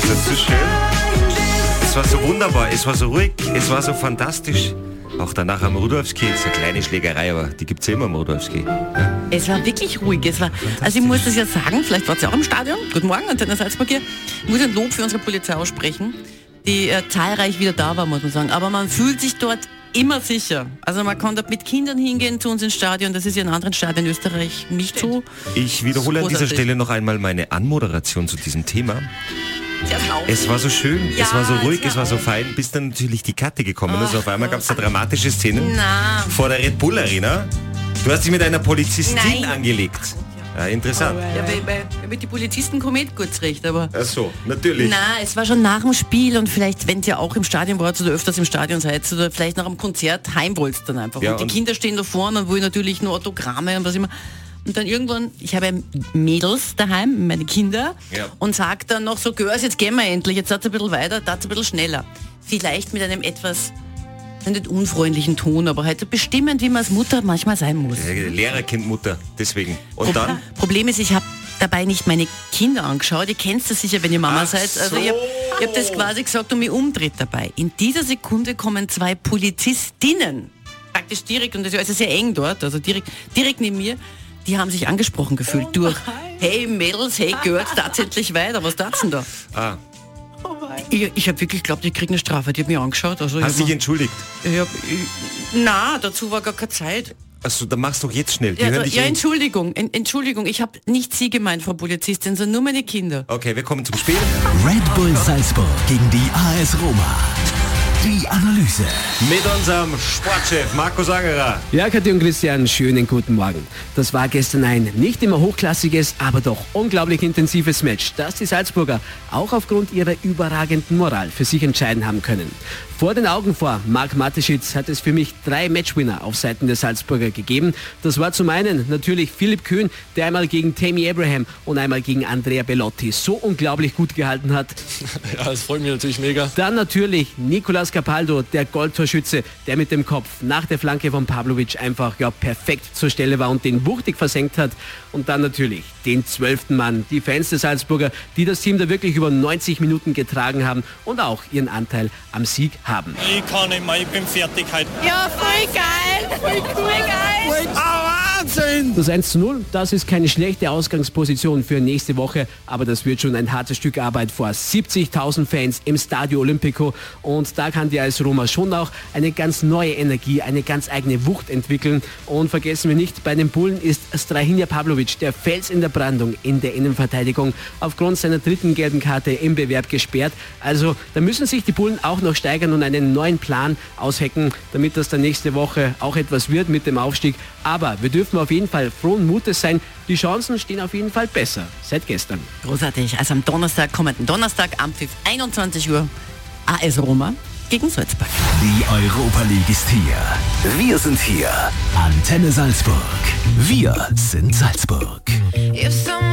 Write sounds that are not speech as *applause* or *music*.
Also so schön. Es war so wunderbar, es war so ruhig, es war so fantastisch. Auch danach am Rudolfski, ist eine kleine Schlägerei, aber die gibt es ja immer am Rudolfski. Es war wirklich ruhig. Es war, also ich muss das jetzt sagen, vielleicht war es ja auch im Stadion. Guten Morgen, Antenne Salzburg hier. Ich muss ein Lob für unsere Polizei aussprechen, die äh, zahlreich wieder da war, muss man sagen. Aber man fühlt sich dort immer sicher. Also man kann dort mit Kindern hingehen zu uns ins Stadion. Das ist ja in anderen Stadien in Österreich nicht so. Ich wiederhole an dieser Stelle noch einmal meine Anmoderation zu diesem Thema. Es war so schön, ja, es war so ruhig, es war so fein, bis dann natürlich die Katte gekommen ist. Auf einmal gab es da dramatische Szenen Na. vor der Red Bull Arena. Du hast dich mit einer Polizistin Nein. angelegt. Ja, interessant. Ja, bei, bei, mit den Polizisten kommt gut zurecht, aber... Ach so, natürlich. Na, es war schon nach dem Spiel und vielleicht, wenn ihr auch im Stadion wart oder öfters im Stadion seid oder vielleicht nach dem Konzert heim wollt dann einfach. Ja, und die und- Kinder stehen da vorne und wollen natürlich nur Autogramme und was immer. Und dann irgendwann, ich habe Mädels daheim, meine Kinder, Ja. und sagt dann noch so, Girls, jetzt gehen wir endlich, jetzt ihr ein bisschen weiter, da ein bisschen schneller. Vielleicht mit einem etwas, nicht unfreundlichen Ton, aber halt so bestimmend, wie man als Mutter manchmal sein muss. Äh, Lehrer kennt Mutter, deswegen. Und Pro- dann? Problem ist, ich habe dabei nicht meine Kinder angeschaut. Ihr kennt das sicher, wenn ihr Mama Ach seid. Also ich habe so. hab das quasi gesagt und mich umdreht dabei. In dieser Sekunde kommen zwei Polizistinnen, praktisch direkt, und das ist also sehr eng dort, also direkt, direkt neben mir, die haben sich angesprochen gefühlt Oh durch, hey Mädels, hey Girls, tatsächlich weiter, was tat's denn da? Ah, Ich, ich habe wirklich geglaubt, ich kriege eine Strafe. Die hat mich angeschaut. Also hast ich dich entschuldigt. ich hab, ich, na, dazu war gar keine Zeit. Also, dann machst doch jetzt schnell. Die Ja, hören also, dich ja eh. Entschuldigung, en, Entschuldigung, ich habe nicht Sie gemeint, Frau Polizistin, sondern nur meine Kinder. Okay, wir kommen zum Spiel. Red Bull Salzburg gegen die AS Roma. Die Analyse. Mit unserem Sportchef Markus Angerer. Ja, Kathi und Christian, schönen guten Morgen. Das war gestern ein nicht immer hochklassiges, aber doch unglaublich intensives Match, das die Salzburger auch aufgrund ihrer überragenden Moral für sich entscheiden haben können. Vor den Augen vor Marc Mateschitz hat es für mich drei Matchwinner auf Seiten der Salzburger gegeben. Das war zum einen natürlich Philipp Kühn, der einmal gegen Tammy Abraham und einmal gegen Andrea Bellotti so unglaublich gut gehalten hat. *laughs* Ja, das freut mich natürlich mega. Dann natürlich Nicolas Capaldo, der Goldtorschütze, der mit dem Kopf nach der Flanke von Pavlovic einfach ja, perfekt zur Stelle war und den wuchtig versenkt hat. Und dann natürlich den zwölften Mann, die Fans der Salzburger, die das Team da wirklich über 90 Minuten getragen haben und auch ihren Anteil am Sieg haben. Ich kann nicht mehr, ich bin fertig heute. Ja, voll geil, voll cool, geil. Das 1 zu 0, das ist keine schlechte Ausgangsposition für nächste Woche, aber das wird schon ein hartes Stück Arbeit vor 70.000 Fans im Stadio Olimpico und da kann die AS Roma schon auch eine ganz neue Energie, eine ganz eigene Wucht entwickeln und vergessen wir nicht, bei den Bullen ist Strahinja Pavlovic der Fels in der Brandung in der Innenverteidigung aufgrund seiner dritten gelben Karte im Bewerb gesperrt. Also da müssen sich die Bullen auch noch steigern und einen neuen Plan aushecken, damit das dann nächste Woche auch etwas wird mit dem Aufstieg. Aber wir dürfen auf jeden Fall frohen Mutes sein. Die Chancen stehen auf jeden Fall besser seit gestern. Großartig. Also am Donnerstag, kommenden Donnerstag, am Pfiff 21 Uhr, AS Roma gegen Salzburg. Die Europa League ist hier. Wir sind hier. Antenne Salzburg. Wir sind Salzburg.